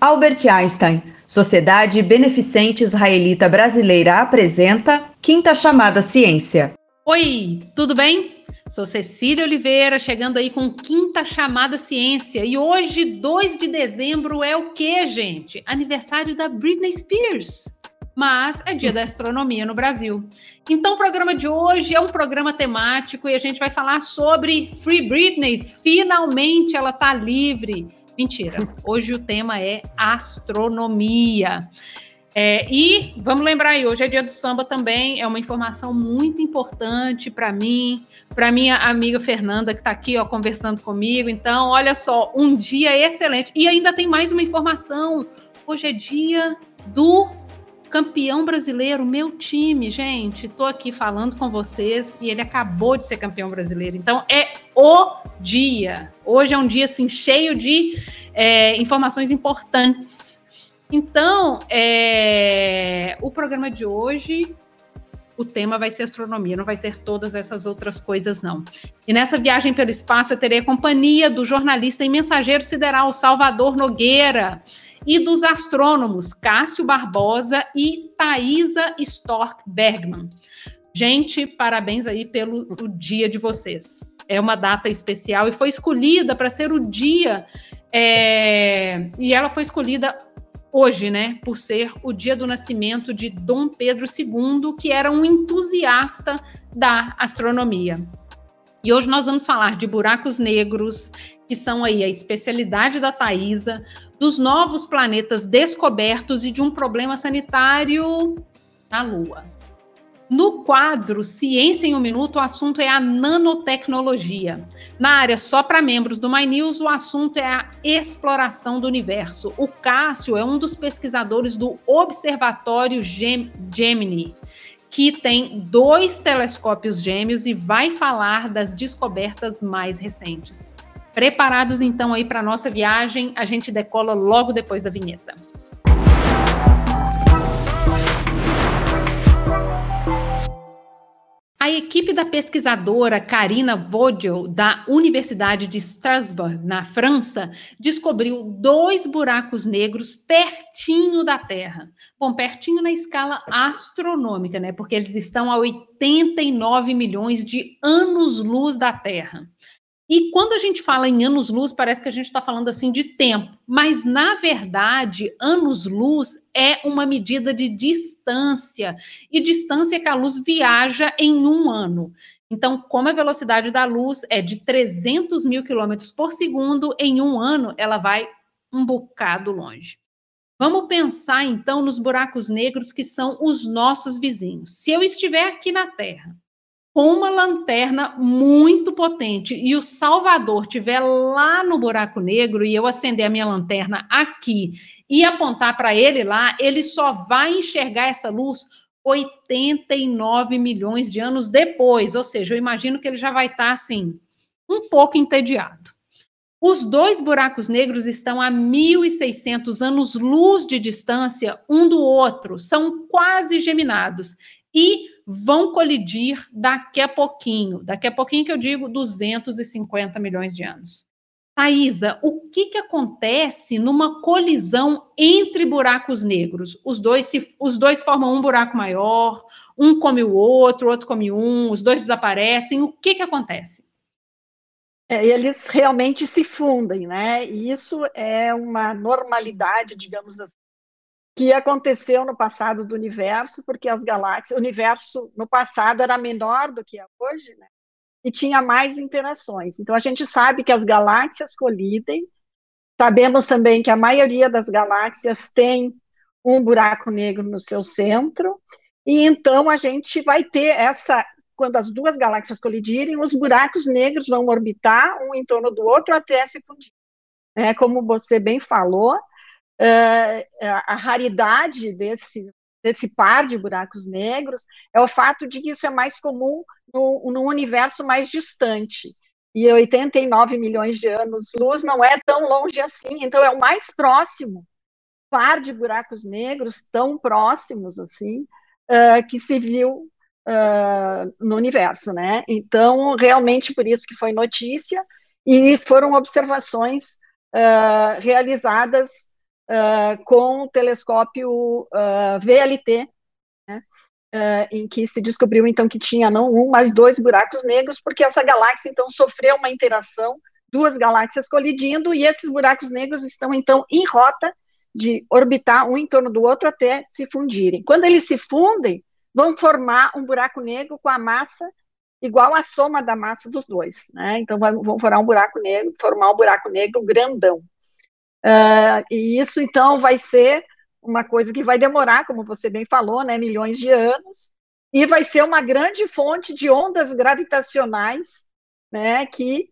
Albert Einstein, Sociedade Beneficente Israelita Brasileira apresenta Quinta Chamada Ciência. Oi, tudo bem? Sou Cecília Oliveira, chegando aí com Quinta Chamada Ciência. E hoje, 2 de dezembro, é o que, gente? Aniversário da Britney Spears. Mas é dia da astronomia no Brasil. Então, o programa de hoje é um programa temático e a gente vai falar sobre Free Britney. Finalmente ela está livre. Mentira. Hoje o tema é astronomia. É, e vamos lembrar aí, hoje é dia do samba também, é uma informação muito importante para mim, para minha amiga Fernanda, que está aqui ó, conversando comigo. Então, olha só, um dia excelente. E ainda tem mais uma informação. Hoje é dia do campeão brasileiro, meu time, gente. Estou aqui falando com vocês e ele acabou de ser campeão brasileiro. Então é o dia. Hoje é um dia assim cheio de é, informações importantes. Então, é, o programa de hoje, o tema vai ser astronomia, não vai ser todas essas outras coisas, não. E nessa viagem pelo espaço, eu terei a companhia do jornalista e mensageiro sideral Salvador Nogueira e dos astrônomos Cássio Barbosa e Thaisa Stork Bergman. Gente, parabéns aí pelo dia de vocês. É uma data especial e foi escolhida para ser o dia. É, e ela foi escolhida hoje, né, por ser o dia do nascimento de Dom Pedro II, que era um entusiasta da astronomia. E hoje nós vamos falar de buracos negros, que são aí a especialidade da Thaisa, dos novos planetas descobertos e de um problema sanitário na Lua. No quadro Ciência em um Minuto, o assunto é a nanotecnologia. Na área só para membros do My News, o assunto é a exploração do universo. O Cássio é um dos pesquisadores do Observatório Gemini que tem dois telescópios gêmeos e vai falar das descobertas mais recentes. Preparados então aí para nossa viagem, a gente decola logo depois da vinheta. A equipe da pesquisadora Karina Vogel, da Universidade de Strasbourg, na França, descobriu dois buracos negros pertinho da Terra. Bom, pertinho na escala astronômica, né? Porque eles estão a 89 milhões de anos-luz da Terra. E quando a gente fala em anos-luz, parece que a gente está falando assim de tempo, mas na verdade, anos-luz é uma medida de distância, e distância que a luz viaja em um ano. Então, como a velocidade da luz é de 300 mil quilômetros por segundo, em um ano ela vai um bocado longe. Vamos pensar então nos buracos negros que são os nossos vizinhos. Se eu estiver aqui na Terra com uma lanterna muito potente. E o Salvador estiver lá no buraco negro e eu acender a minha lanterna aqui e apontar para ele lá, ele só vai enxergar essa luz 89 milhões de anos depois, ou seja, eu imagino que ele já vai estar tá, assim um pouco entediado. Os dois buracos negros estão a 1.600 anos-luz de distância um do outro, são quase geminados. E vão colidir daqui a pouquinho. Daqui a pouquinho que eu digo 250 milhões de anos. Thaisa, o que, que acontece numa colisão entre buracos negros? Os dois, se, os dois formam um buraco maior, um come o outro, o outro come um, os dois desaparecem. O que, que acontece? É, eles realmente se fundem, né? E isso é uma normalidade, digamos assim, que aconteceu no passado do universo, porque as galáxias, o universo no passado era menor do que é hoje, né? E tinha mais interações. Então a gente sabe que as galáxias colidem. Sabemos também que a maioria das galáxias tem um buraco negro no seu centro. E então a gente vai ter essa quando as duas galáxias colidirem, os buracos negros vão orbitar um em torno do outro até se fundir. É, como você bem falou, a raridade desse, desse par de buracos negros é o fato de que isso é mais comum no, no universo mais distante. E 89 milhões de anos-luz não é tão longe assim, então é o mais próximo par de buracos negros tão próximos assim uh, que se viu uh, no universo, né? Então realmente por isso que foi notícia e foram observações uh, realizadas uh, com o telescópio uh, VLT, né, uh, em que se descobriu então que tinha não um, mas dois buracos negros, porque essa galáxia então sofreu uma interação, duas galáxias colidindo, e esses buracos negros estão então em rota de orbitar um em torno do outro até se fundirem. Quando eles se fundem, vão formar um buraco negro com a massa igual à soma da massa dos dois, né? Então vão formar um buraco negro, formar um buraco negro grandão. Uh, e isso então vai ser uma coisa que vai demorar, como você bem falou, né, milhões de anos, e vai ser uma grande fonte de ondas gravitacionais, né, que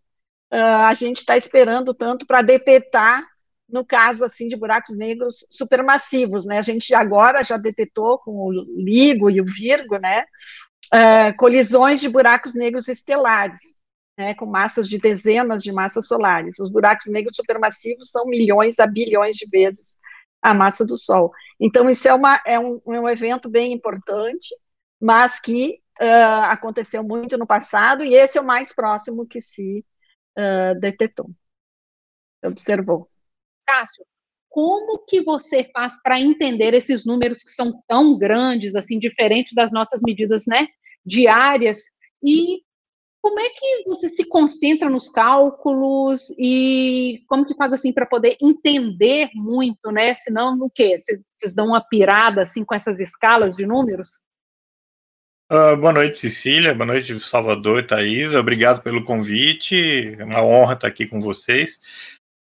uh, a gente está esperando tanto para detectar no caso assim de buracos negros supermassivos, né? A gente agora já detectou com o LIGO e o Virgo, né? Uh, colisões de buracos negros estelares, né? Com massas de dezenas de massas solares. Os buracos negros supermassivos são milhões a bilhões de vezes a massa do Sol. Então isso é, uma, é, um, é um evento bem importante, mas que uh, aconteceu muito no passado e esse é o mais próximo que se uh, detectou, observou. Cássio, como que você faz para entender esses números que são tão grandes, assim, diferentes das nossas medidas, né, diárias, e como é que você se concentra nos cálculos e como que faz assim para poder entender muito, né? Senão, no quê? Vocês dão uma pirada assim com essas escalas de números? Uh, boa noite, Cecília. Boa noite, Salvador Thaís. Obrigado pelo convite. É uma honra estar aqui com vocês.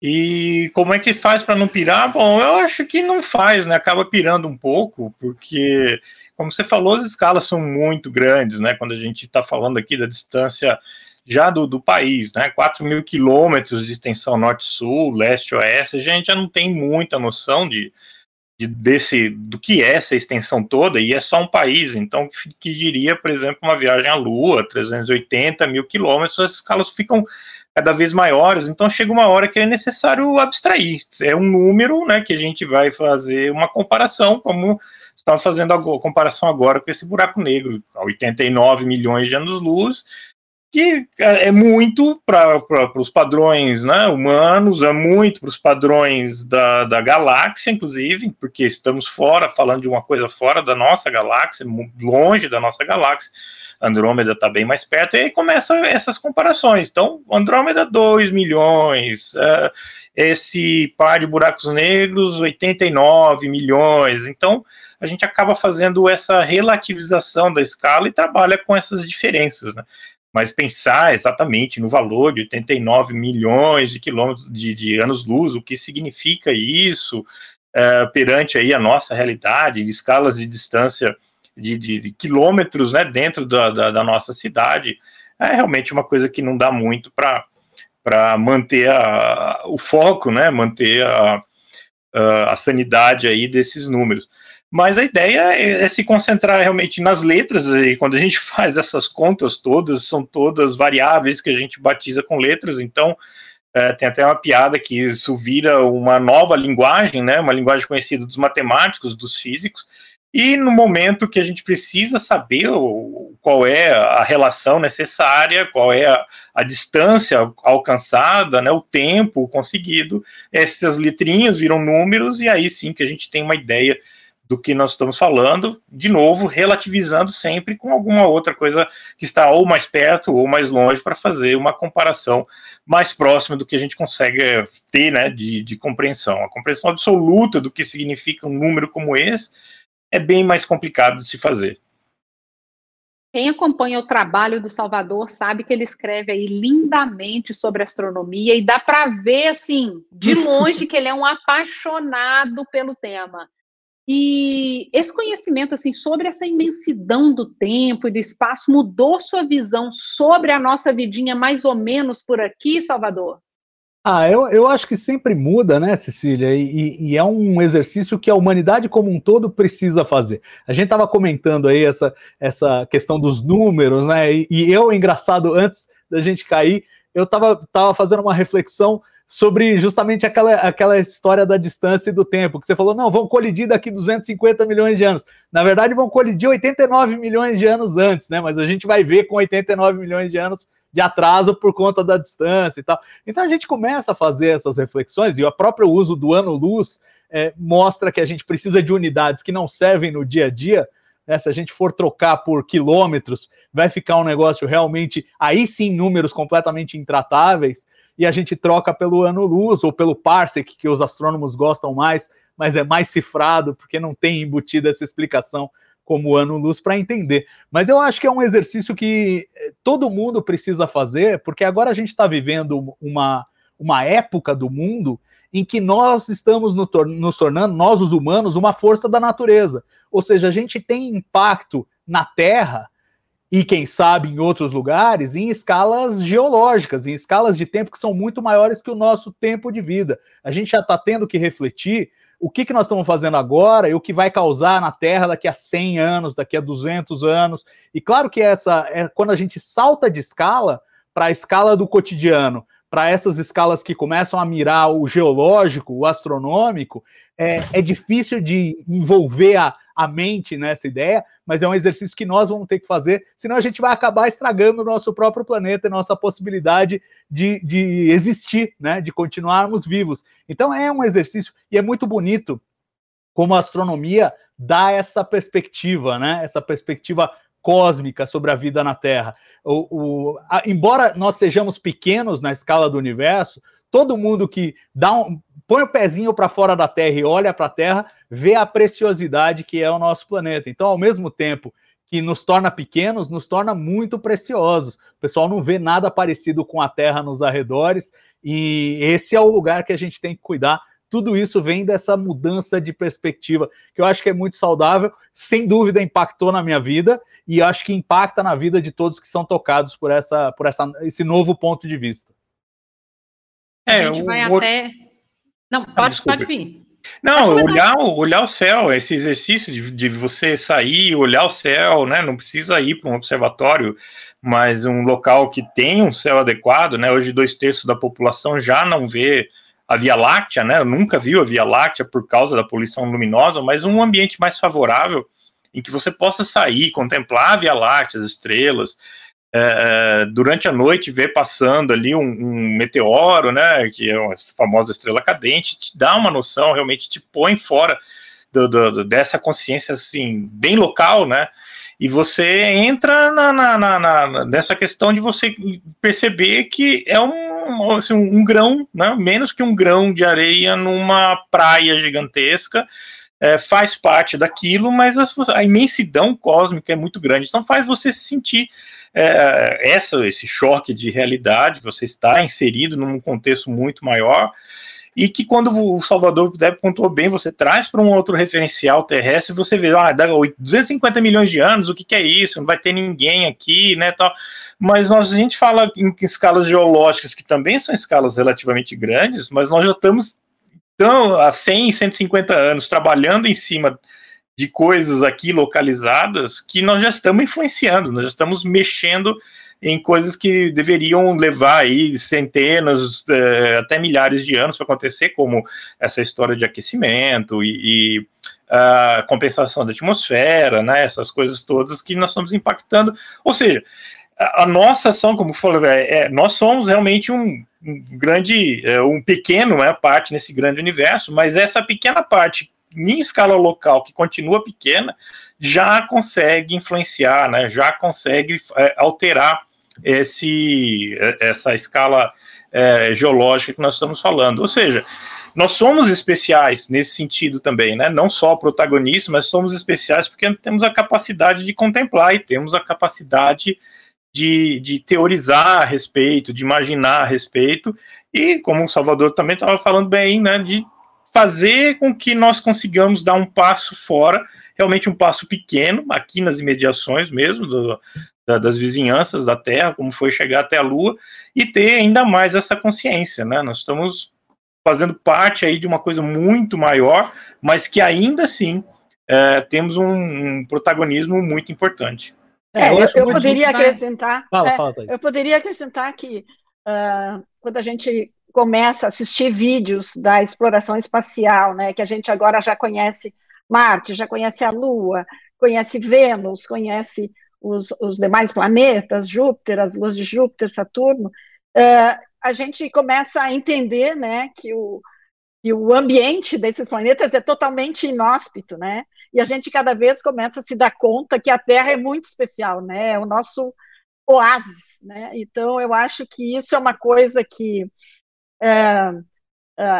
E como é que faz para não pirar? Bom, eu acho que não faz, né? Acaba pirando um pouco, porque, como você falou, as escalas são muito grandes, né? Quando a gente está falando aqui da distância já do, do país, né? 4 mil quilômetros de extensão norte-sul, leste-oeste, a gente já não tem muita noção de, de, desse do que é essa extensão toda, e é só um país, então que, que diria, por exemplo, uma viagem à Lua, 380 mil quilômetros, as escalas ficam cada vez maiores, então chega uma hora que é necessário abstrair. É um número né, que a gente vai fazer uma comparação, como estava fazendo a comparação agora com esse buraco negro, 89 milhões de anos-luz, que é muito para os padrões né, humanos, é muito para os padrões da, da galáxia, inclusive, porque estamos fora, falando de uma coisa fora da nossa galáxia, longe da nossa galáxia. Andrômeda está bem mais perto, e aí começam essas comparações. Então, Andrômeda, 2 milhões, uh, esse par de buracos negros, 89 milhões. Então, a gente acaba fazendo essa relativização da escala e trabalha com essas diferenças, né? Mas pensar exatamente no valor de 89 milhões de quilômetros de, de anos-luz, o que significa isso uh, perante aí a nossa realidade, escalas de distância de, de, de quilômetros né, dentro da, da, da, nossa cidade, é realmente uma coisa que não dá muito para manter a, o foco, né, manter a, a, sanidade aí desses números. Mas a ideia é, é se concentrar realmente nas letras, e quando a gente faz essas contas todas, são todas variáveis que a gente batiza com letras, então é, tem até uma piada que isso vira uma nova linguagem, né, uma linguagem conhecida dos matemáticos, dos físicos, e no momento que a gente precisa saber qual é a relação necessária, qual é a, a, distância alcançada, né, o tempo conseguido, essas letrinhas viram números, e aí sim que a gente tem uma ideia do que nós estamos falando, de novo, relativizando sempre com alguma outra coisa que está ou mais perto ou mais longe para fazer uma comparação mais próxima do que a gente consegue ter né, de, de compreensão. A compreensão absoluta do que significa um número como esse é bem mais complicado de se fazer. Quem acompanha o trabalho do Salvador sabe que ele escreve aí lindamente sobre astronomia e dá para ver assim, de longe que ele é um apaixonado pelo tema. E esse conhecimento assim sobre essa imensidão do tempo e do espaço mudou sua visão sobre a nossa vidinha mais ou menos por aqui, Salvador? Ah, eu, eu acho que sempre muda, né, Cecília? E, e, é um exercício que a humanidade como um todo precisa fazer. A gente estava comentando aí essa, essa questão dos números, né? E, e, eu, engraçado, antes da gente cair, eu estava tava fazendo uma reflexão sobre justamente aquela, aquela história da distância e do tempo, que você falou, não, vão colidir daqui 250 milhões de anos. Na verdade, vão colidir 89 milhões de anos antes, né? Mas a gente vai ver com 89 milhões de anos de atraso por conta da distância e tal. Então a gente começa a fazer essas reflexões, e o próprio uso do ano-luz é, mostra que a gente precisa de unidades que não servem no dia a dia. Né? Se a gente for trocar por quilômetros, vai ficar um negócio realmente, aí sim, números completamente intratáveis, e a gente troca pelo ano-luz ou pelo parsec, que os astrônomos gostam mais, mas é mais cifrado, porque não tem embutida essa explicação como ano-luz para entender. Mas eu acho que é um exercício que eh, todo mundo precisa fazer, porque agora a gente está vivendo uma, uma época do mundo em que nós estamos nos tornando, nós os humanos, uma força da natureza. Ou seja, a gente tem impacto na Terra e, quem sabe, em outros lugares, em escalas geológicas, em escalas de tempo que são muito maiores que o nosso tempo de vida. A gente já está tendo que refletir o que, que nós estamos fazendo agora e o que vai causar na Terra daqui a 100 anos, daqui a 200 anos. E claro que essa é quando a gente salta de escala para a escala do cotidiano, para essas escalas que começam a mirar o geológico, o astronômico, é, é difícil de envolver a, a mente nessa ideia, mas é um exercício que nós vamos ter que fazer, senão a gente vai acabar estragando o nosso próprio planeta, nossa possibilidade de, de existir, né, de continuarmos vivos. Então é um exercício e é muito bonito como a astronomia dá essa perspectiva, né, essa perspectiva cósmica sobre a vida na Terra. O, o, a, embora nós sejamos pequenos na escala do universo, todo mundo que dá um, põe o pezinho para fora da Terra e olha para a Terra, vê a preciosidade que é o nosso planeta. Então, ao mesmo tempo que nos torna pequenos, nos torna muito preciosos. O pessoal não vê nada parecido com a Terra nos arredores, e esse é o lugar que a gente tem que cuidar. Tudo isso vem dessa mudança de perspectiva, que eu acho que é muito saudável, sem dúvida impactou na minha vida, e acho que impacta na vida de todos que são tocados por, essa, por essa, esse novo ponto de vista. É, a gente vai o... até. Não, ah, pode, ah, pode vir. Não, olhar, olhar o céu, esse exercício de, de você sair, olhar o céu, né? Não precisa ir para um observatório, mas um local que tem um céu adequado, né? Hoje, dois terços da população já não vê a Via Láctea, né? Nunca viu a Via Láctea por causa da poluição luminosa, mas um ambiente mais favorável em que você possa sair, contemplar a Via Láctea, as estrelas, é, é, durante a noite ver passando ali um, um, meteoro, né, que é uma famosa estrela cadente, te dá uma noção, realmente te põe fora do, do, dessa consciência assim bem local, né? E você entra na, na, na, na, nessa questão de você perceber que é um, assim, um grão, né, menos que um grão de areia numa praia gigantesca, é, faz parte daquilo, mas a, a, imensidão cósmica é muito grande. Então faz você sentir é, essa, esse choque de realidade, você está inserido num contexto muito maior, e que quando o Salvador Deb contou bem, você traz para um outro referencial terrestre, você vê, ah, 250 milhões de anos, o que, que é isso? Não vai ter ninguém aqui, né, tal. Mas nós, a gente fala em escalas geológicas, que também são escalas relativamente grandes, mas nós já estamos então, há 100, 150 anos trabalhando em cima de coisas aqui localizadas que nós já estamos influenciando, nós já estamos mexendo em coisas que deveriam levar aí centenas, é, até milhares de anos para acontecer, como essa história de aquecimento e, e a compensação da atmosfera, né, essas coisas todas que nós estamos impactando. Ou seja, a, nossa ação, como falou, é, é, nós somos realmente um, um grande, é, um pequeno né, parte nesse grande universo, mas essa pequena parte em escala local, que continua pequena, já consegue influenciar, né, já consegue é, alterar esse, é, essa escala é, geológica que nós estamos falando. Ou seja, nós somos especiais nesse sentido também, né? Não só protagonistas, mas somos especiais porque temos a capacidade de contemplar e temos a capacidade de, de teorizar a respeito, de imaginar a respeito, e como o Salvador também estava falando bem, né? De fazer com que nós consigamos dar um passo fora, realmente um passo pequeno, aqui nas imediações mesmo, do, da, das vizinhanças da Terra, como foi chegar até a Lua, e ter ainda mais essa consciência, né? Nós estamos fazendo parte aí de uma coisa muito maior, mas que ainda assim é, temos um, um, protagonismo muito importante. É, eu, eu poderia acrescentar. Fala, é, fala, eu poderia acrescentar que uh, quando a gente começa a assistir vídeos da exploração espacial, né, que a gente agora já conhece Marte, já conhece a Lua, conhece Vênus, conhece os, os demais planetas, Júpiter, as luas de Júpiter, Saturno, uh, a gente começa a entender né, que, o, que o ambiente desses planetas é totalmente inóspito, né? E a gente cada vez começa a se dar conta que a Terra é muito especial, né? É o nosso oásis, né? Então eu acho que isso é uma coisa que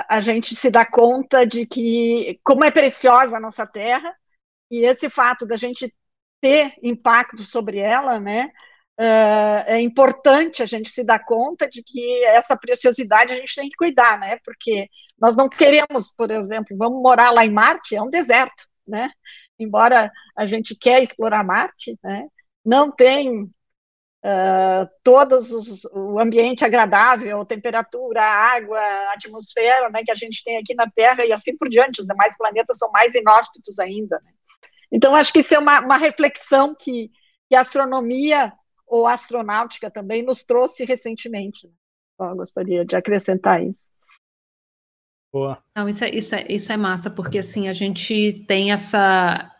a gente se dá conta de que como é preciosa a nossa Terra e esse fato da gente ter impacto sobre ela, né? Uh, é importante a gente se dar conta de que essa preciosidade a gente tem que cuidar, né? Porque nós não queremos, por exemplo, vamos morar lá em Marte, é um deserto, né? Embora a gente quer explorar Marte, né? Não tem uh, todos os, o ambiente agradável, temperatura, água, atmosfera, né? Que a gente tem aqui na Terra e assim por diante. Os demais planetas são mais inóspitos ainda. Né? Então acho que isso é uma, uma reflexão que, que a astronomia ou astronáutica também nos trouxe recentemente. Então, eu gostaria de acrescentar isso. Boa. Não, isso é, isso, é, isso é massa, porque assim, a gente tem essa.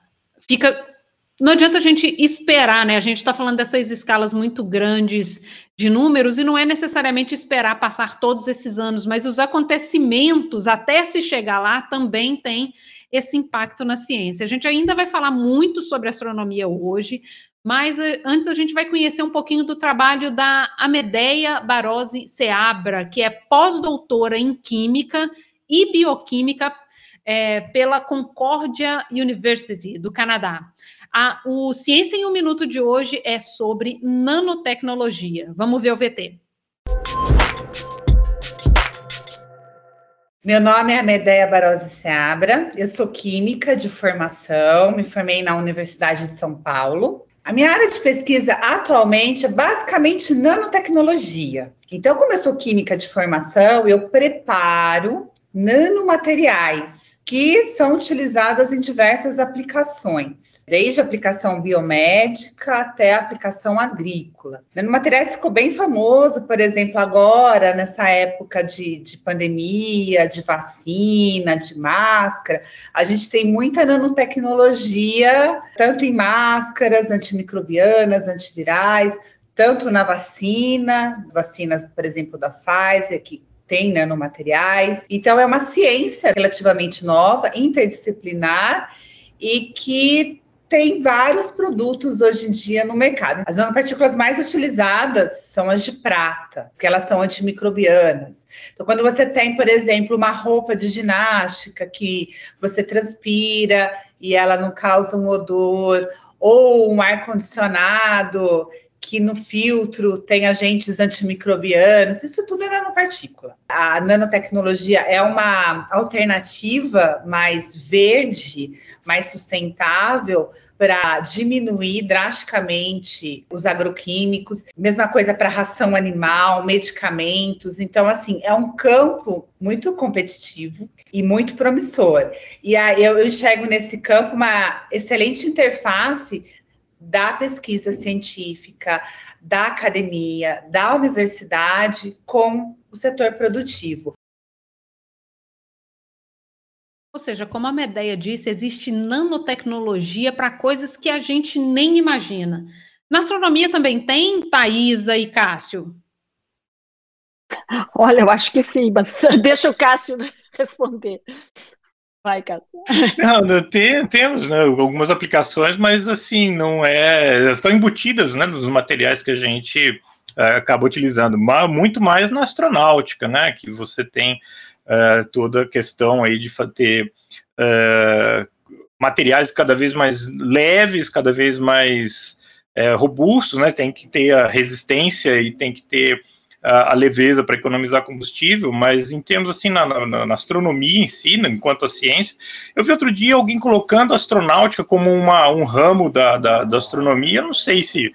Fica. Não adianta a gente esperar, né? A gente está falando dessas escalas muito grandes de números e não é necessariamente esperar passar todos esses anos, mas os acontecimentos até se chegar lá também tem esse impacto na ciência. A gente ainda vai falar muito sobre astronomia hoje, mas eh, antes a gente vai conhecer um pouquinho do trabalho da Amedeia Barose Seabra, que é pós-doutora em Química e Bioquímica é, pela Concordia University, do Canadá. A, o Ciência em um Minuto de hoje é sobre nanotecnologia. Vamos ver o VT. Meu nome é Amedeia Barose Seabra, eu sou química de formação, me formei na Universidade de São Paulo a minha área de pesquisa atualmente é basicamente nanotecnologia. Então, como eu sou química de formação, eu preparo nanomateriais que são utilizadas em diversas aplicações, desde aplicação biomédica até aplicação agrícola. Nanomateriais ficou bem famoso, por exemplo, agora, nessa época de, de pandemia, de vacina, de máscara, a gente tem muita nanotecnologia, tanto em máscaras antimicrobianas, antivirais, tanto na vacina, vacinas, por exemplo, da Pfizer, que tem nanomateriais. Então, é uma ciência relativamente nova, interdisciplinar e que tem vários produtos hoje em dia no mercado. As nanopartículas mais utilizadas são as de prata, porque elas são antimicrobianas. Então, quando você tem, por exemplo, uma roupa de ginástica que você transpira e ela não causa um odor, ou um ar-condicionado que no filtro tem agentes antimicrobianos, isso tudo é nanopartícula. A nanotecnologia é uma alternativa mais verde, mais sustentável para diminuir drasticamente os agroquímicos, mesma coisa para ração animal, medicamentos. Então, assim, é um campo muito competitivo e muito promissor. E aí eu enxergo nesse campo uma excelente interface da pesquisa científica, da academia, da universidade com o setor produtivo. Ou seja, como a Medeia disse, existe nanotecnologia para coisas que a gente nem imagina. Na astronomia também tem, Thaisa e Cássio? Olha, eu acho que sim, mas deixa o Cássio responder. Vai, Cássio. Não, tem, temos né, algumas aplicações, mas assim, não é. Estão embutidas né, nos materiais que a gente é, acaba utilizando. Mas muito mais na astronáutica, né? Que você tem é, toda a questão aí de ter é, materiais cada vez mais leves, cada vez mais robustos, né? Tem que ter a resistência e tem que ter a, leveza para economizar combustível, mas em termos assim, na, na, na, astronomia em si, né, enquanto a ciência, eu vi outro dia alguém colocando a astronáutica como uma, um ramo da, da, da astronomia, eu não sei se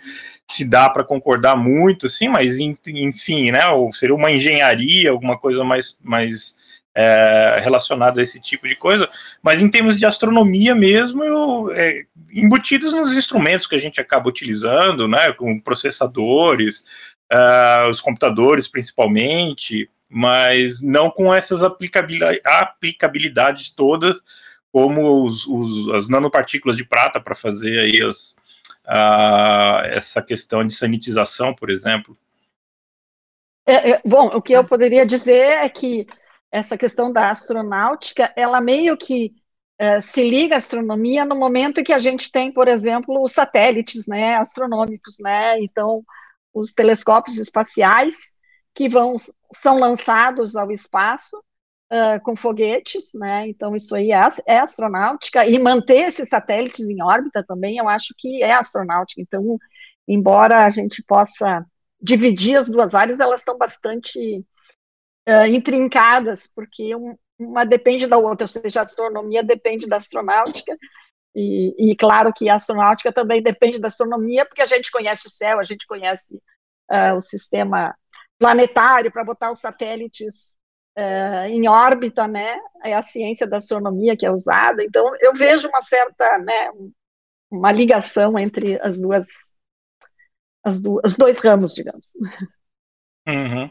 se dá para concordar muito, assim, mas enfim, né, ou seria uma engenharia, alguma coisa mais, mais é, relacionada a esse tipo de coisa, mas em termos de astronomia mesmo, eu, é, embutidos nos instrumentos que a gente acaba utilizando, né, com processadores, uh, os computadores principalmente, mas não com essas aplicabilidade, aplicabilidades todas, como os, os, as nanopartículas de prata para fazer aí as, uh, essa questão de sanitização, por exemplo? É, é, bom, o que eu poderia dizer é que essa questão da astronáutica, ela meio que uh, se liga à astronomia no momento que a gente tem, por exemplo, os satélites né, astronômicos, né? Então, os telescópios espaciais que vão são lançados ao espaço uh, com foguetes, né? Então isso aí é, é, astronáutica e manter esses satélites em órbita também, eu acho que é astronáutica. Então, embora a gente possa dividir as duas áreas, elas estão bastante uh, intrincadas, porque um, uma depende da outra, ou seja, a astronomia depende da astronáutica. E, e, claro que a astronáutica também depende da astronomia, porque a gente conhece o céu, a gente conhece uh, o sistema planetário para botar os satélites uh, em órbita, né? É a ciência da astronomia que é usada. Então, eu vejo uma certa, né, uma ligação entre as duas, as do, os dois ramos, digamos. Uhum.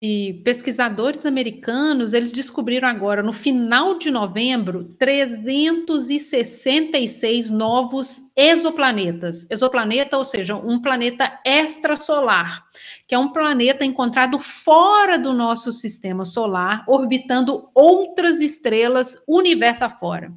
E pesquisadores americanos, eles descobriram agora, no final de novembro, 366 novos exoplanetas. Exoplaneta, ou seja, um planeta extrasolar, que é um planeta encontrado fora do nosso sistema solar, orbitando outras estrelas universo afora.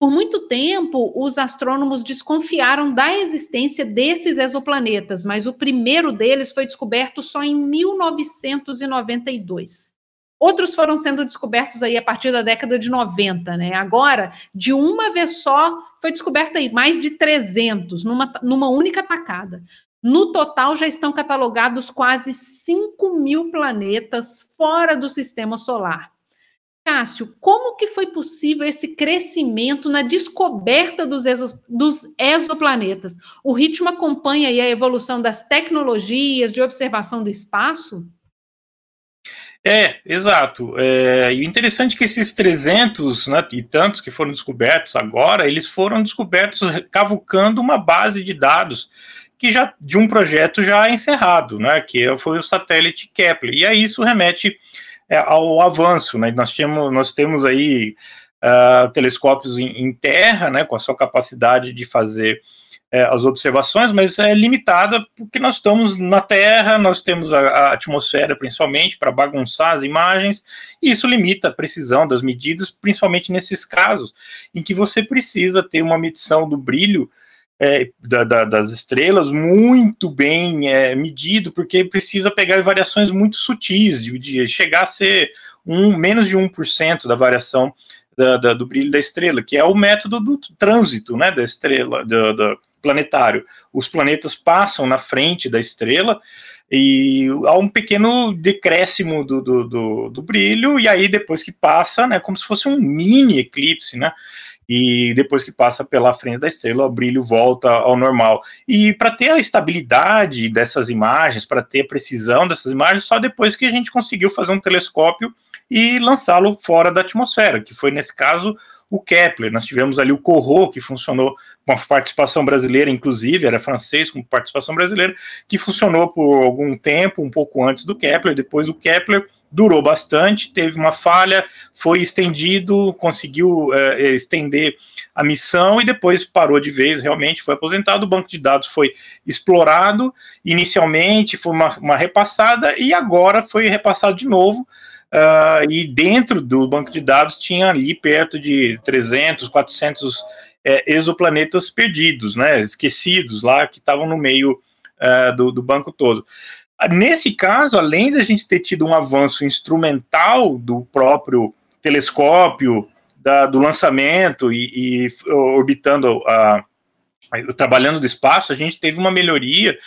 Por muito tempo, os astrônomos desconfiaram da existência desses exoplanetas, mas o primeiro deles foi descoberto só em 1992. Outros foram sendo descobertos aí a partir da década de 90, né? Agora, de uma vez só, foi descoberta aí mais de 300 numa, numa única tacada. No total, já estão catalogados quase 5 mil planetas fora do sistema solar. Cássio, como que foi possível esse crescimento na descoberta dos, dos exoplanetas? O ritmo acompanha a evolução das tecnologias de observação do espaço? É, exato. É, e o interessante é que esses 300 né, e tantos que foram descobertos agora, eles foram descobertos cavucando uma base de dados que já de um projeto já encerrado, né, que foi o satélite Kepler. E aí isso remete ao avanço, né? Nós, tínhamos, nós temos aí uh, telescópios em, em, terra, né, com a sua capacidade de fazer é, as observações, mas é limitada porque nós estamos na Terra, nós temos a, a atmosfera principalmente para bagunçar as imagens, e isso limita a precisão das medidas, principalmente nesses casos em que você precisa ter uma medição do brilho é, da, da, das estrelas muito bem é, medido, porque precisa pegar variações muito sutis, de, de chegar a ser um, menos de 1% da variação da, da, do brilho da estrela, que é o método do trânsito né, da estrela, do, planetário. Os planetas passam na frente da estrela e há um pequeno decréscimo do, do, do, do brilho, e aí depois que passa, né, como se fosse um mini eclipse, né? E depois que passa pela frente da estrela, o brilho volta ao normal. E para ter a estabilidade dessas imagens, para ter a precisão dessas imagens, só depois que a gente conseguiu fazer um telescópio e lançá-lo fora da atmosfera, que foi nesse caso o Kepler. Nós tivemos ali o Corot, que funcionou com a participação brasileira, inclusive, era francês com participação brasileira, que funcionou por algum tempo, um pouco antes do Kepler, depois do Kepler durou bastante, teve uma falha, foi estendido, conseguiu é, estender a missão e depois parou de vez, realmente foi aposentado. O banco de dados foi explorado inicialmente, foi uma, uma repassada e agora foi repassado de novo. Uh, e dentro do banco de dados tinha ali perto de 300, 400 é, exoplanetas perdidos, né, esquecidos lá, que estavam no meio uh, do, do banco todo. Nesse caso, além da gente ter tido um avanço instrumental do próprio telescópio, da, do lançamento e, e orbitando, a, trabalhando do espaço, a gente teve uma melhoria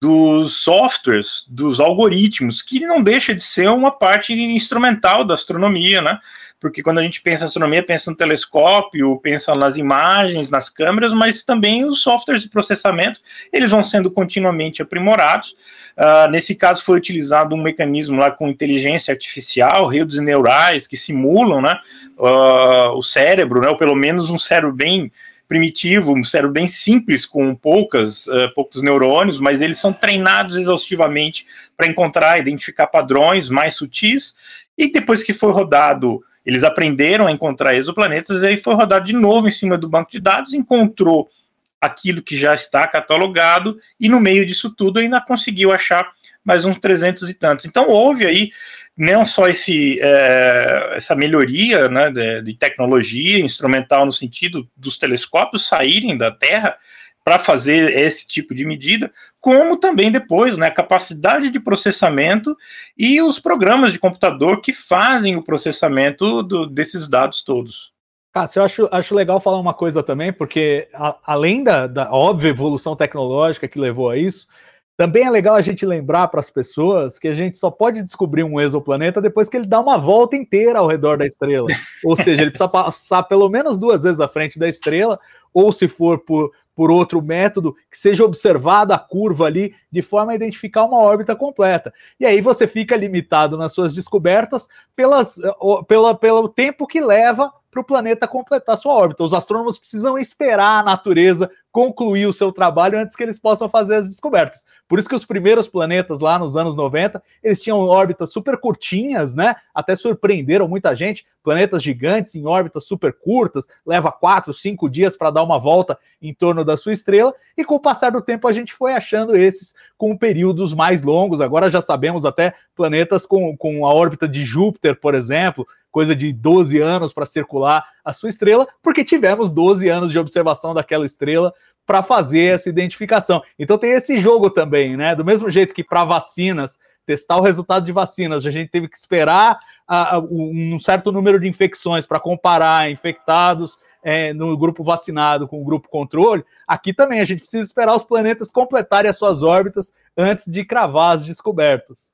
dos softwares, dos algoritmos, que não deixa de ser uma parte instrumental da astronomia, né? Porque quando a gente pensa em astronomia, pensa no telescópio, pensa nas imagens, nas câmeras, mas também os softwares de processamento, eles vão sendo continuamente aprimorados. Uh, nesse caso, foi utilizado um mecanismo lá com inteligência artificial, redes neurais que simulam né, uh, o cérebro, né, ou pelo menos um cérebro bem primitivo, um cérebro bem simples, com poucas, uh, poucos neurônios, mas eles são treinados exaustivamente para encontrar, identificar padrões mais sutis, e depois que foi rodado eles aprenderam a encontrar exoplanetas e aí foi rodado de novo em cima do banco de dados, encontrou aquilo que já está catalogado, e no meio disso tudo ainda conseguiu achar mais uns 300 e tantos. Então houve aí não só esse, é, essa melhoria né, de, de, tecnologia instrumental no sentido dos telescópios saírem da Terra para fazer esse tipo de medida, como também depois né, a capacidade de processamento e os programas de computador que fazem o processamento do, desses dados todos. Cássio, eu acho, acho legal falar uma coisa também, porque a, além da, da óbvia evolução tecnológica que levou a isso, também é legal a gente lembrar para as pessoas que a gente só pode descobrir um exoplaneta depois que ele dá uma volta inteira ao redor da estrela. ou seja, ele precisa passar pelo menos duas vezes à frente da estrela, ou se for por, por outro método, que seja observada a curva ali de forma a identificar uma órbita completa. E aí você fica limitado nas suas descobertas pelas, pela, pelo tempo que leva para o planeta completar sua órbita. Os astrônomos precisam esperar a natureza concluir o seu trabalho antes que eles possam fazer as descobertas. Por isso que os primeiros planetas lá nos anos 90, eles tinham órbitas super curtinhas, né? Até surpreenderam muita gente. Planetas gigantes em órbitas super curtas, leva quatro, cinco dias para dar uma volta em torno da sua estrela. E com o passar do tempo a gente foi achando esses com períodos mais longos. Agora já sabemos até planetas com, com a órbita de Júpiter, por exemplo, coisa de 12 anos para circular a sua estrela, porque tivemos 12 anos de observação daquela estrela para fazer essa identificação. Então tem esse jogo também, né? Do mesmo jeito que para vacinas, testar o resultado de vacinas, a gente teve que esperar a, a, um certo número de infecções para comparar infectados é, no grupo vacinado com o grupo controle. Aqui também a gente precisa esperar os planetas completarem as suas órbitas antes de cravar as descobertas.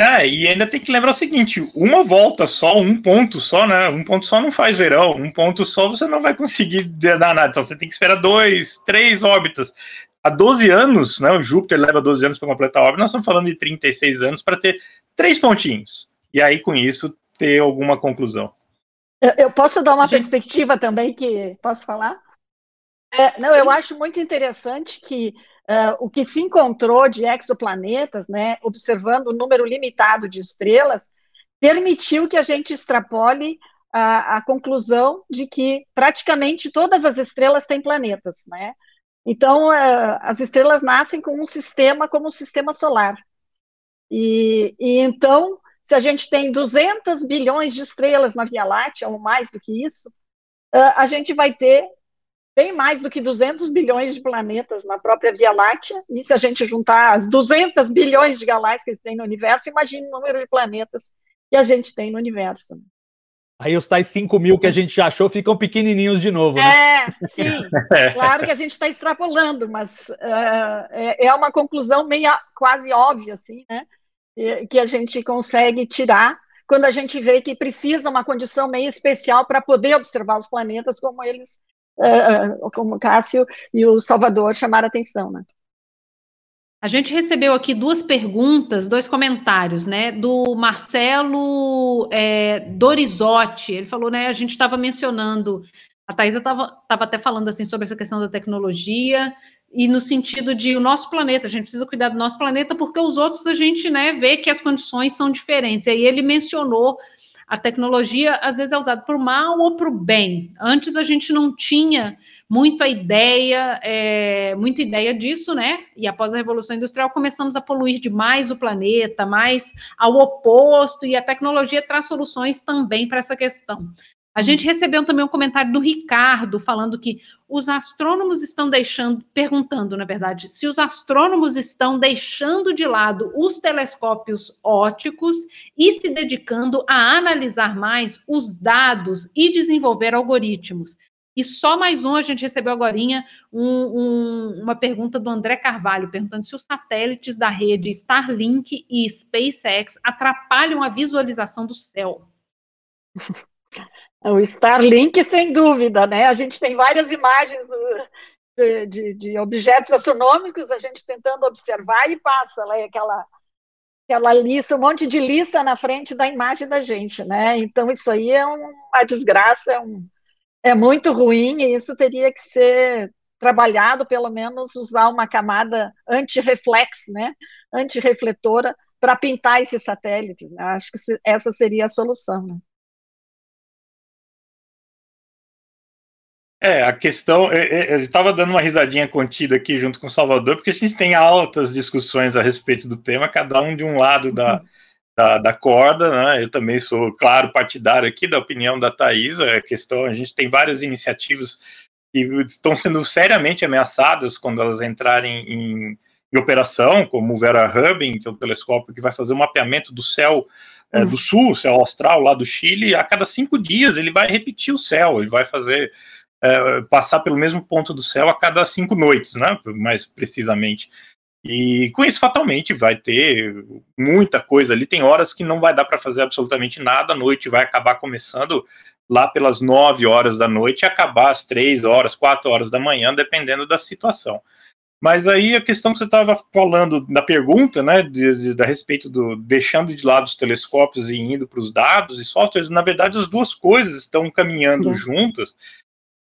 É, e ainda tem que lembrar o seguinte: uma volta só, um ponto só, né? Um ponto só não faz verão, um ponto só você não vai conseguir dar nada. Então você tem que esperar dois, três órbitas. Há 12 anos, né? O Júpiter leva 12 anos para completar a órbita, nós estamos falando de 36 anos para ter três pontinhos. E aí, com isso, ter alguma conclusão. Eu, eu posso dar uma Gente... perspectiva também que posso falar? É, não, eu acho muito interessante que uh, o que se encontrou de exoplanetas, né, observando o número limitado de estrelas, permitiu que a gente extrapole a, a conclusão de que praticamente todas as estrelas têm planetas, né? Então, uh, as estrelas nascem com um sistema como o sistema solar. E, e, então, se a gente tem 200 bilhões de estrelas na Via Láctea, ou mais do que isso, uh, a gente vai ter tem mais do que 200 bilhões de planetas na própria Via Láctea, e se a gente juntar as 200 bilhões de galáxias que tem no universo, imagine o número de planetas que a gente tem no universo. Aí os tais 5 mil que a gente já achou ficam pequenininhos de novo, né? É, sim. claro que a gente está extrapolando, mas uh, é, é, uma conclusão meio quase óbvia, assim, né? Que a gente consegue tirar quando a gente vê que precisa uma condição meio especial para poder observar os planetas como eles uh, como o Cássio e o Salvador chamaram atenção, né? A gente recebeu aqui duas perguntas, dois comentários, né? Do Marcelo é, Dorizotti. Ele falou, né? A gente estava mencionando, a Thaisa estava até falando assim sobre essa questão da tecnologia e no sentido de o nosso planeta, a gente precisa cuidar do nosso planeta porque os outros a gente, né, vê que as condições são diferentes. E aí ele mencionou a tecnologia às vezes é usada para o mal ou para o bem. Antes a gente não tinha muito a ideia, é, muita ideia disso, né? E após a Revolução Industrial começamos a poluir demais o planeta, mais ao oposto, e a tecnologia traz soluções também para essa questão. A gente recebeu também um comentário do Ricardo falando que os astrônomos estão deixando, perguntando, na verdade, se os astrônomos estão deixando de lado os telescópios ópticos e se dedicando a analisar mais os dados e desenvolver algoritmos. E só mais um, a gente recebeu agora um, um, uma pergunta do André Carvalho, perguntando se os satélites da rede Starlink e SpaceX atrapalham a visualização do céu. O Starlink, sem dúvida, né? A gente tem várias imagens de, de, de objetos astronômicos, a gente tentando observar e passa lá aquela, aquela lista, um monte de lista na frente da imagem da gente, né? Então, isso aí é uma desgraça, é, um, é muito ruim e isso teria que ser trabalhado, pelo menos usar uma camada anti-reflex, né? Antirrefletora para pintar esses satélites. Né? Acho que essa seria a solução. Né? É, a questão. É, é, eu estava dando uma risadinha contida aqui junto com o Salvador, porque a gente tem altas discussões a respeito do tema, cada um de um lado da, uhum. da, da, corda, né? Eu também sou, claro, partidário aqui da opinião da Thaisa. A questão, a gente tem várias iniciativas que estão sendo seriamente ameaçadas quando elas entrarem em, em operação, como o Vera Rubin, que é um telescópio que vai fazer o um mapeamento do céu é, do sul, céu austral lá do Chile, a cada cinco dias ele vai repetir o céu, ele vai fazer é, passar pelo mesmo ponto do céu a cada cinco noites, né? Mais precisamente. E com isso, fatalmente, vai ter muita coisa ali. Tem horas que não vai dar para fazer absolutamente nada. A noite vai acabar começando lá pelas nove horas da noite e acabar às três horas, quatro horas da manhã, dependendo da situação. Mas aí a questão que você estava falando da pergunta, né, de, de, a respeito do deixando de lado os telescópios e indo para os dados e softwares, na verdade as duas coisas estão caminhando uhum. juntas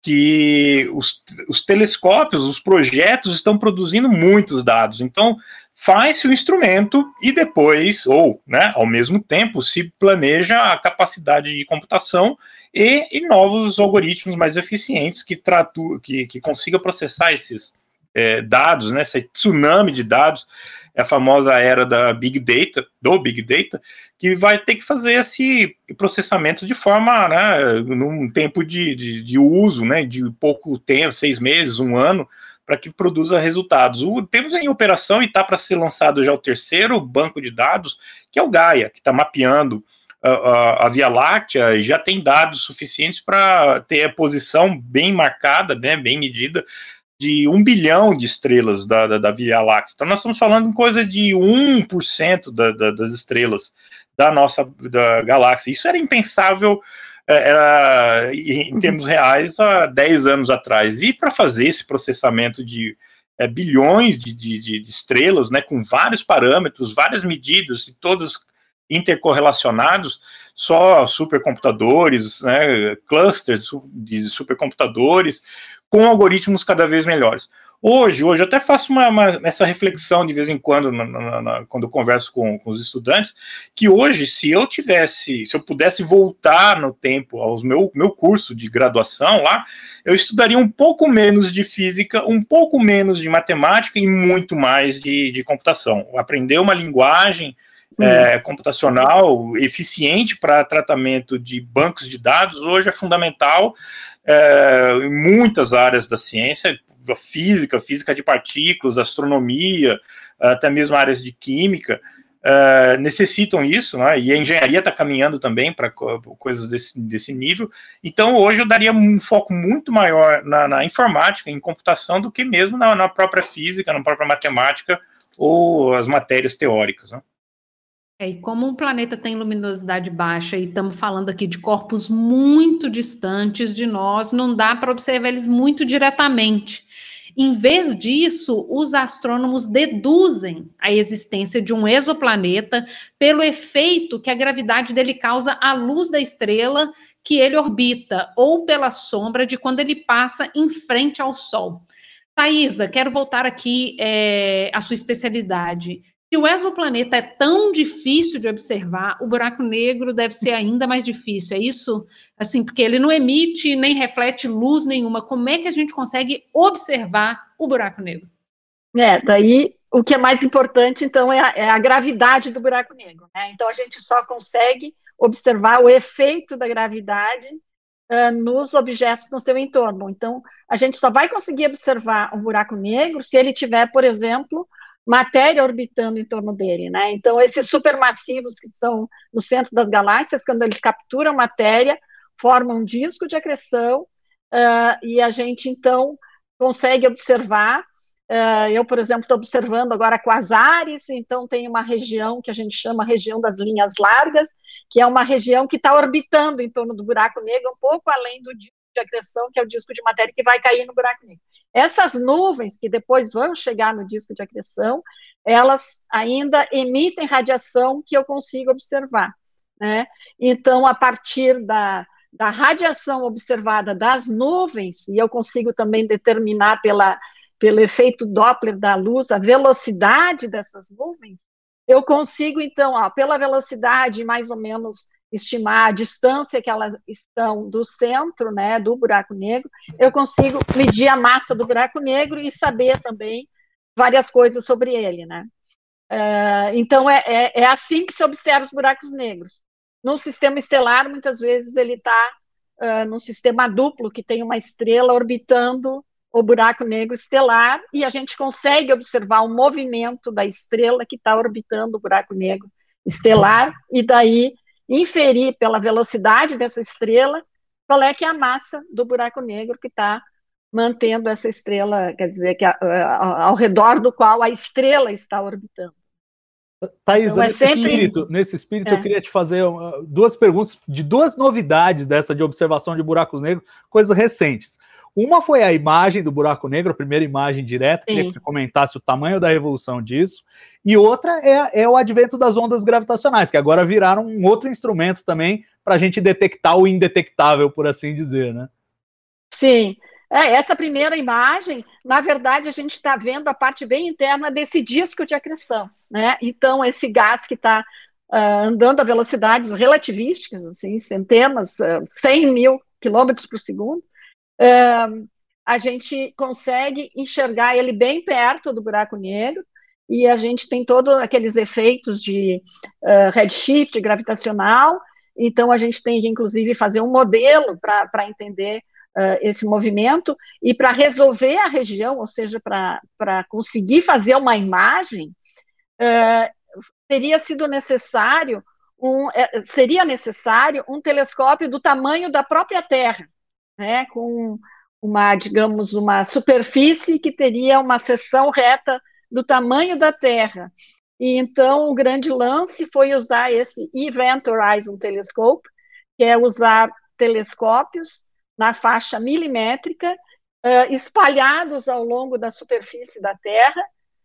que os, os telescópios, os projetos estão produzindo muitos dados. Então, faz-se o instrumento e depois, ou né, ao mesmo tempo, se planeja a capacidade de computação e, e novos algoritmos mais eficientes que, tratu, que, que consiga processar esses é, dados, né, esse tsunami de dados é a famosa era da Big Data, do Big Data, que vai ter que fazer esse processamento de forma, né, num tempo de, de, de uso, né, de pouco tempo, seis meses, um ano, para que produza resultados. O, temos em operação e está para ser lançado já o terceiro banco de dados, que é o Gaia, que está mapeando a, a, a, Via Láctea, já tem dados suficientes para ter a posição bem marcada, né, bem medida de um bilhão de estrelas da, da, da, Via Láctea. Então, nós estamos falando em coisa de 1% da, da, das estrelas da nossa da galáxia. Isso era impensável é, era, em termos reais há 10 anos atrás. E para fazer esse processamento de é, bilhões de, de, de, estrelas, né, com vários parâmetros, várias medidas, e todos intercorrelacionados, só supercomputadores, né, clusters de supercomputadores, com algoritmos cada vez melhores. Hoje, hoje eu até faço uma, uma, essa reflexão de vez em quando, na, na, na, quando converso com, com, os estudantes, que hoje, se eu tivesse, se eu pudesse voltar no tempo aos meu, meu curso de graduação lá, eu estudaria um pouco menos de física, um pouco menos de matemática e muito mais de, de computação. Aprender uma linguagem hum. é, computacional eficiente para tratamento de bancos de dados hoje é fundamental é, em muitas áreas da ciência, física, física de partículas, astronomia, até mesmo áreas de química, uh, necessitam isso, né? e a engenharia está caminhando também para coisas desse, desse nível. Então, hoje eu daria um foco muito maior na, na informática, em computação, do que mesmo na, na, própria física, na própria matemática ou as matérias teóricas. Né? É, e como um planeta tem luminosidade baixa e estamos falando aqui de corpos muito distantes de nós, não dá para observar eles muito diretamente. Em vez disso, os astrônomos deduzem a existência de um exoplaneta pelo efeito que a gravidade dele causa à luz da estrela que ele orbita, ou pela sombra de quando ele passa em frente ao Sol. Thaisa, quero voltar aqui é, à sua especialidade. Se o exoplaneta é tão difícil de observar, o buraco negro deve ser ainda mais difícil. É isso? Assim, porque ele não emite nem reflete luz nenhuma. Como é que a gente consegue observar o buraco negro? É, daí o que é mais importante, então, é a, é a gravidade do buraco negro. Né? Então, a gente só consegue observar o efeito da gravidade uh, nos objetos no seu entorno. Então, a gente só vai conseguir observar um buraco negro se ele tiver, por exemplo, matéria orbitando em torno dele, né? Então, esses supermassivos que estão no centro das galáxias, quando eles capturam matéria, formam um disco de acreção uh, e a gente, então, consegue observar. Uh, eu, por exemplo, estou observando agora quasares, então tem uma região que a gente chama região das linhas largas, que é uma região que está orbitando em torno do buraco negro, um pouco além do disco de acreção, que é o disco de matéria que vai cair no buraco negro. Essas nuvens que depois vão chegar no disco de acreção, elas ainda emitem radiação que eu consigo observar. Né? Então, a partir da, da radiação observada das nuvens, e eu consigo também determinar pela, pelo efeito Doppler da luz a velocidade dessas nuvens, eu consigo, então, ó, pela velocidade mais ou menos estimar a distância que elas estão do centro, né, do buraco negro, eu consigo medir a massa do buraco negro e saber também várias coisas sobre ele, né. Uh, então é, é, é, assim que se observa os buracos negros. No sistema estelar, muitas vezes ele está uh, num sistema duplo que tem uma estrela orbitando o buraco negro estelar e a gente consegue observar o movimento da estrela que está orbitando o buraco negro estelar e daí inferir pela velocidade dessa estrela qual é que é a massa do buraco negro que está mantendo essa estrela, quer dizer, que a, a, ao redor do qual a estrela está orbitando. Thaís, então, é nesse, sempre... espírito, nesse espírito é. eu queria te fazer duas perguntas de duas novidades dessa de observação de buracos negros, coisas recentes. Uma foi a imagem do buraco negro, a primeira imagem direta, queria que você comentasse o tamanho da revolução disso. E outra é, é o advento das ondas gravitacionais, que agora viraram um outro instrumento também para a gente detectar o indetectável, por assim dizer, né? Sim. É, essa primeira imagem, na verdade, a gente está vendo a parte bem interna desse disco de acreção. Né? Então, esse gás que está uh, ah, andando a velocidades relativísticas, assim, centenas, uh, 100 mil quilômetros por segundo, uh, a gente consegue enxergar ele bem perto do buraco negro, e a gente tem todos aqueles efeitos de uh, redshift gravitacional, então a gente tem de, inclusive, fazer um modelo para entender uh, esse movimento, e para resolver a região, ou seja, para conseguir fazer uma imagem, uh, teria sido necessário um, seria necessário um telescópio do tamanho da própria Terra, né, com uma, digamos, uma superfície que teria uma seção reta do tamanho da Terra. E então o grande lance foi usar esse Event Horizon Telescope, que é usar telescópios na faixa milimétrica, uh, espalhados ao longo da superfície da Terra.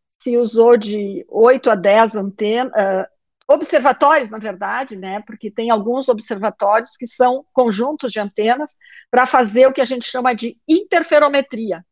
Se usou de 8 a 10 antenas, uh, observatórios, na verdade, né, porque tem alguns observatórios que são conjuntos de antenas para fazer o que a gente chama de interferometria.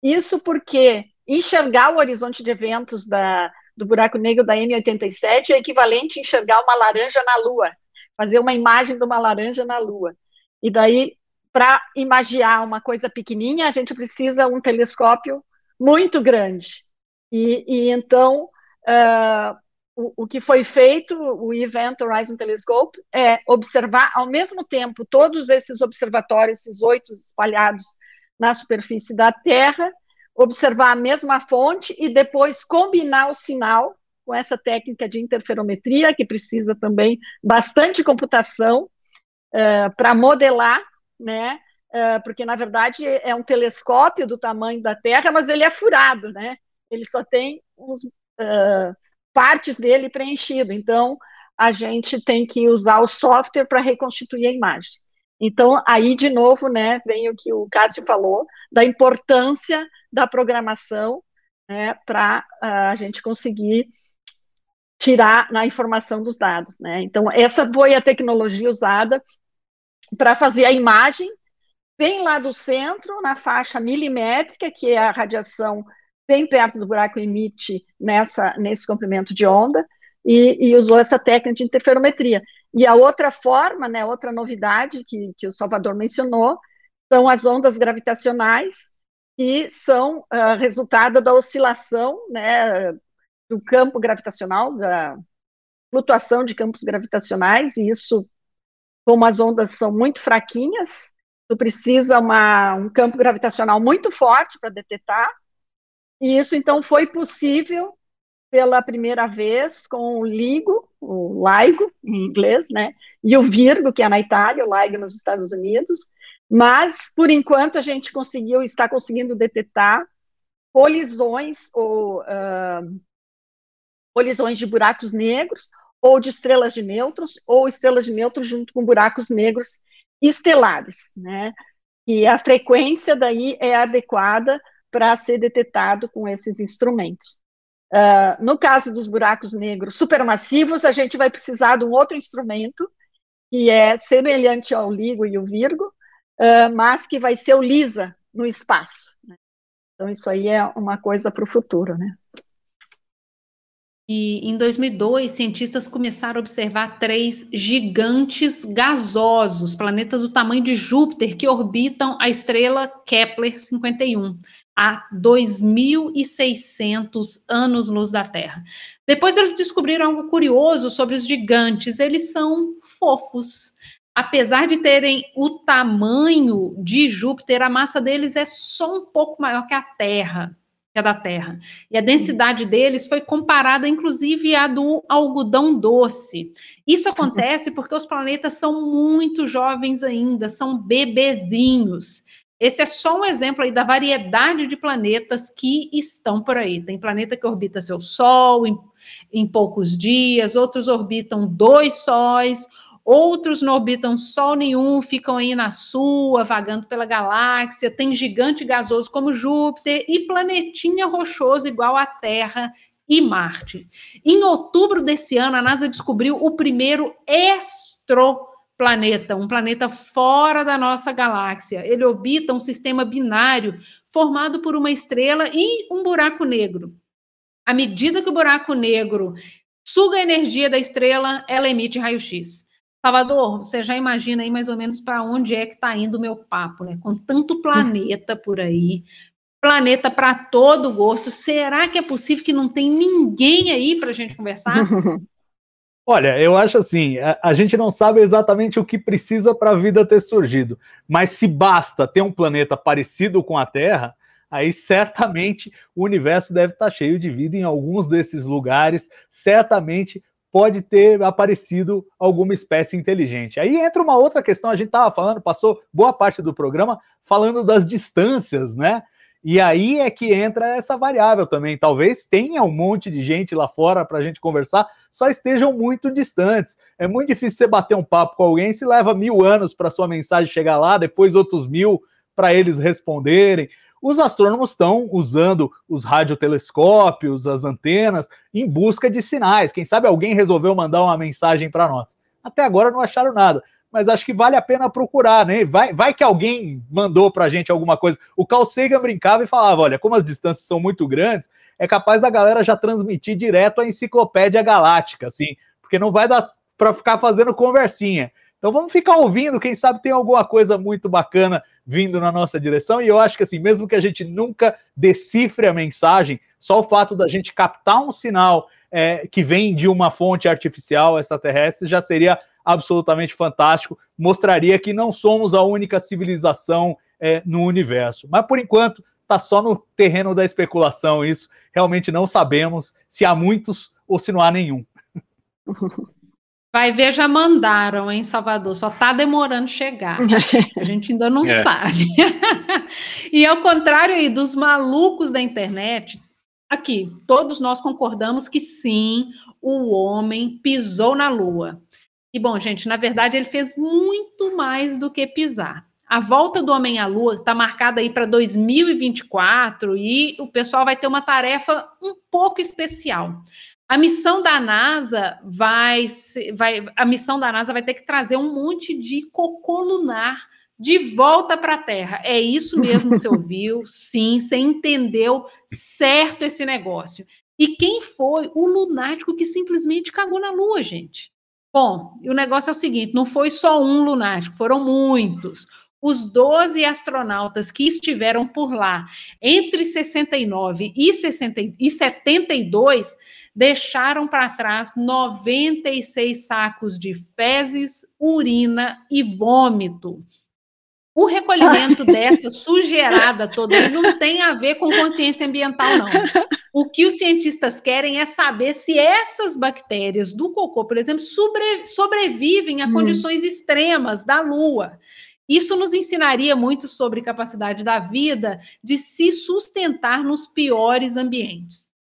Isso porque enxergar o horizonte de eventos da, do buraco negro da M87 é equivalente a enxergar uma laranja na Lua, fazer uma imagem de uma laranja na Lua. E daí, para imaginar uma coisa pequenininha, a gente precisa um telescópio muito grande. E, e então, uh, o, que foi feito, o Event Horizon Telescope, é observar ao mesmo tempo todos esses observatórios, esses oito espalhados na superfície da Terra, observar a mesma fonte e depois combinar o sinal com essa técnica de interferometria, que precisa também bastante computação uh, para modelar, né? Uh, porque na verdade é um telescópio do tamanho da Terra, mas ele é furado, né? Ele só tem uns, uh, partes dele preenchido. Então, a gente tem que usar o software para reconstituir a imagem. Então, aí, de novo, né, vem o que o Cássio falou, da importância da programação né, para uh, a gente conseguir tirar na informação dos dados. Né? Então, essa foi a tecnologia usada para fazer a imagem bem lá do centro, na faixa milimétrica, que é a radiação bem perto do buraco emite nessa, nesse comprimento de onda, e, e, usou essa técnica de interferometria. E a outra forma, né, outra novidade que, que o Salvador mencionou, são as ondas gravitacionais, que são uh, resultado da oscilação né, do campo gravitacional, da flutuação de campos gravitacionais, e isso, como as ondas são muito fraquinhas, tu precisa uma, um campo gravitacional muito forte para detectar, e isso, então, foi possível pela primeira vez com o LIGO, o LIGO, em inglês, né, e o Virgo, que é na Itália, o LIGO nos Estados Unidos, mas, por enquanto, a gente conseguiu, está conseguindo detectar colisões ou uh, colisões de buracos negros ou de estrelas de nêutrons ou estrelas de nêutrons junto com buracos negros estelares, né? E a frequência daí é adequada para ser detectado com esses instrumentos. Uh, no caso dos buracos negros supermassivos, a gente vai precisar de um outro instrumento, que é semelhante ao LIGO e o Virgo, uh, mas que vai ser o LISA no espaço. Né? Então, isso aí é uma coisa para o futuro. Né? E em 2002, cientistas começaram a observar três gigantes gasosos, planetas do tamanho de Júpiter, que orbitam a estrela Kepler 51, a 2.600 anos-luz da Terra. Depois eles descobriram algo curioso sobre os gigantes, eles são fofos. Apesar de terem o tamanho de Júpiter, a massa deles é só um pouco maior que a Terra que é da Terra. E a densidade deles foi comparada, inclusive, à do algodão doce. Isso acontece porque os planetas são muito jovens ainda, são bebezinhos. Esse é só um exemplo aí da variedade de planetas que estão por aí. Tem planeta que orbita seu Sol em, em poucos dias, outros orbitam dois sóis, Outros não orbitam Sol nenhum, ficam aí na sua, vagando pela galáxia. Tem gigante gasoso como Júpiter e planetinha rochoso igual a Terra e Marte. Em outubro desse ano, a NASA descobriu o primeiro extroplaneta, um planeta fora da nossa galáxia. Ele orbita um sistema binário formado por uma estrela e um buraco negro. À medida que o buraco negro suga a energia da estrela, ela emite raio-x. Salvador, você já imagina aí mais ou menos para onde é que está indo o meu papo, né? Com tanto planeta por aí, planeta para todo gosto, será que é possível que não tem ninguém aí para a gente conversar? Olha, eu acho assim, a, a, gente não sabe exatamente o que precisa para a vida ter surgido, mas se basta ter um planeta parecido com a Terra, aí certamente o universo deve estar tá cheio de vida em alguns desses lugares, certamente pode ter aparecido alguma espécie inteligente. Aí entra uma outra questão, a gente estava falando, passou boa parte do programa falando das distâncias, né? E aí é que entra essa variável também. Talvez tenha um monte de gente lá fora para a gente conversar, só estejam muito distantes. É muito difícil você bater um papo com alguém se leva mil anos para sua mensagem chegar lá, depois outros mil para eles responderem os astrônomos estão usando os radiotelescópios, as antenas, em busca de sinais. Quem sabe alguém resolveu mandar uma mensagem para nós. Até agora não acharam nada, mas acho que vale a pena procurar, né? Vai, vai que alguém mandou para a gente alguma coisa. O Carl Sagan brincava e falava: olha, como as distâncias são muito grandes, é capaz da galera já transmitir direto a enciclopédia galáctica, assim, porque não vai dar para ficar fazendo conversinha. Então vamos ficar ouvindo, quem sabe tem alguma coisa muito bacana vindo na nossa direção. E eu acho que assim, mesmo que a gente nunca decifre a mensagem, só o fato da gente captar um sinal é, que vem de uma fonte artificial extraterrestre já seria absolutamente fantástico. Mostraria que não somos a única civilização é, no universo. Mas por enquanto está só no terreno da especulação. Isso realmente não sabemos se há muitos ou se não há nenhum. Vai ver, já mandaram em Salvador, só está demorando chegar. A gente ainda não é. sabe. e ao contrário aí dos malucos da internet, aqui, todos nós concordamos que sim, o homem pisou na Lua. E bom, gente, na verdade ele fez muito mais do que pisar. A volta do homem à Lua está marcada aí para 2024 e o pessoal vai ter uma tarefa um pouco especial. A missão da NASA vai, vai, a missão da NASA vai ter que trazer um monte de cocô lunar de volta para a Terra. É isso mesmo que você ouviu? Sim, você entendeu certo esse negócio. E quem foi o lunático que simplesmente cagou na Lua, gente? Bom, e o negócio é o seguinte: não foi só um lunático, foram muitos. Os 12 astronautas que estiveram por lá entre 69 e, 60, e 72 deixaram para trás 96 sacos de fezes, urina e vômito. O recolhimento dessa sujeirada toda não tem a ver com consciência ambiental, não. O que os cientistas querem é saber se essas bactérias do cocô, por exemplo, sobre, sobrevivem a hum. condições extremas da Lua. Isso nos ensinaria muito sobre capacidade da vida de se sustentar nos piores ambientes.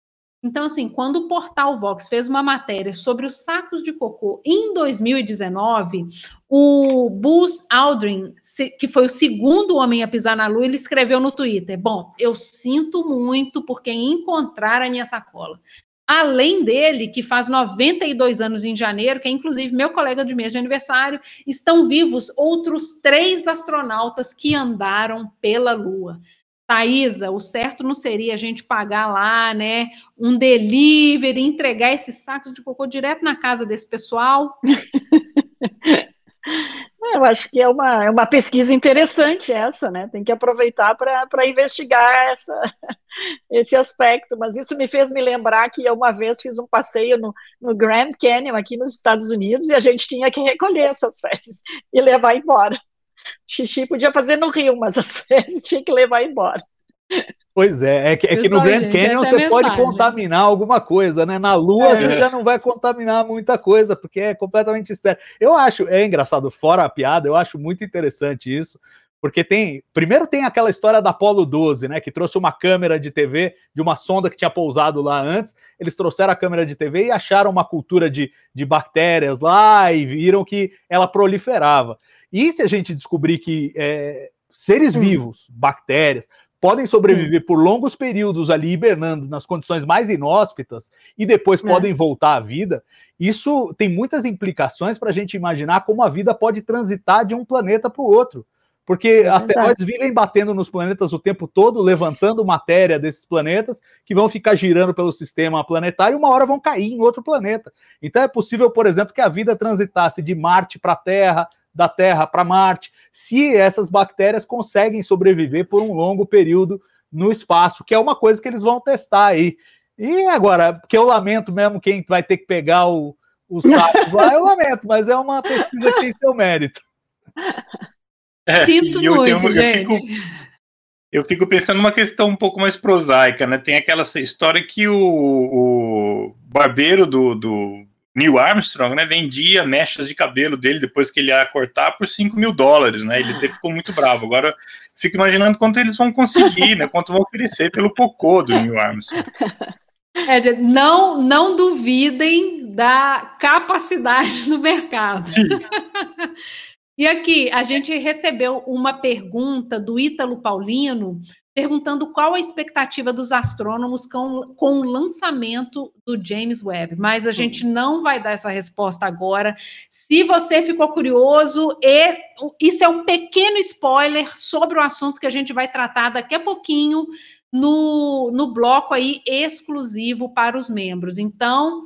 Então, assim, quando o portal Vox fez uma matéria sobre os sacos de cocô em 2019, o Buzz Aldrin, que foi o segundo homem a pisar na Lua, ele escreveu no Twitter: Bom, eu sinto muito por quem encontrar a minha sacola. Além dele, que faz 92 anos em janeiro, que é inclusive meu colega de mês de aniversário, estão vivos outros três astronautas que andaram pela Lua. Thaisa, o certo não seria a gente pagar lá, né, um delivery, entregar esses sacos de cocô direto na casa desse pessoal? Eu acho que é uma, é uma pesquisa interessante essa, né? Tem que aproveitar para investigar essa, esse aspecto. Mas isso me fez me lembrar que eu uma vez fiz um passeio no, no Grand Canyon, aqui nos Estados Unidos, e a gente tinha que recolher essas fezes e levar embora. Xixi podia fazer no rio, mas as fezes tinha que levar embora. Pois é, é que, é que no Grand gente, Canyon você é pode contaminar alguma coisa, né? Na Lua é. você já não vai contaminar muita coisa, porque é completamente estéreo. Eu acho, é engraçado, fora a piada, eu acho muito interessante isso, porque tem, primeiro tem aquela história da Apollo 12, né, que trouxe uma câmera de TV de uma sonda que tinha pousado lá antes, eles trouxeram a câmera de TV e acharam uma cultura de, de bactérias lá e viram que ela proliferava. E se a gente descobrir que é, seres hum. vivos, bactérias, podem sobreviver hum. por longos períodos ali hibernando nas condições mais inóspitas e depois é. podem voltar à vida, isso tem muitas implicações para a gente imaginar como a vida pode transitar de um planeta para o outro. Porque é asteroides vivem batendo nos planetas o tempo todo, levantando matéria desses planetas, que vão ficar girando pelo sistema planetário e uma hora vão cair em outro planeta. Então é possível, por exemplo, que a vida transitasse de Marte para a Terra, da Terra para Marte, se essas bactérias conseguem sobreviver por um longo período no espaço, que é uma coisa que eles vão testar aí. E agora, que eu lamento mesmo quem vai ter que pegar o, o saco lá, eu lamento, mas é uma pesquisa que tem seu mérito. É, Sinto eu, muito, tenho, eu, fico, eu fico pensando numa questão um pouco mais prosaica, né? Tem aquela história que o, o barbeiro do, do Neil Armstrong, né, vendia mechas de cabelo dele depois que ele ia cortar por 5 mil dólares, né? Ele ficou muito bravo. Agora fico imaginando quanto eles vão conseguir, né? Quanto vão oferecer pelo cocô do Neil Armstrong. É, não, não duvidem da capacidade do mercado. e aqui, a gente recebeu uma pergunta do Ítalo Paulino perguntando qual a expectativa dos astrônomos com, com o lançamento do James Webb, mas a gente não vai dar essa resposta agora. Se você ficou curioso, e, isso é um pequeno spoiler sobre o assunto que a gente vai tratar daqui a pouquinho no, no bloco aí exclusivo para os membros. Então,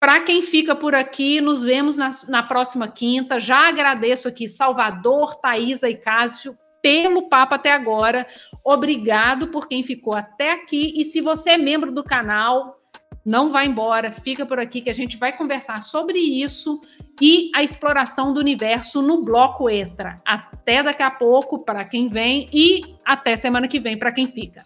para quem fica por aqui, nos vemos na, na próxima quinta. Já agradeço aqui Salvador, Thaisa e Cássio pelo papo até agora. Obrigado por quem ficou até aqui. E se você é membro do canal, não vá embora, fica por aqui que a gente vai conversar sobre isso e a exploração do universo no bloco extra. Até daqui a pouco para quem vem e até semana que vem para quem fica.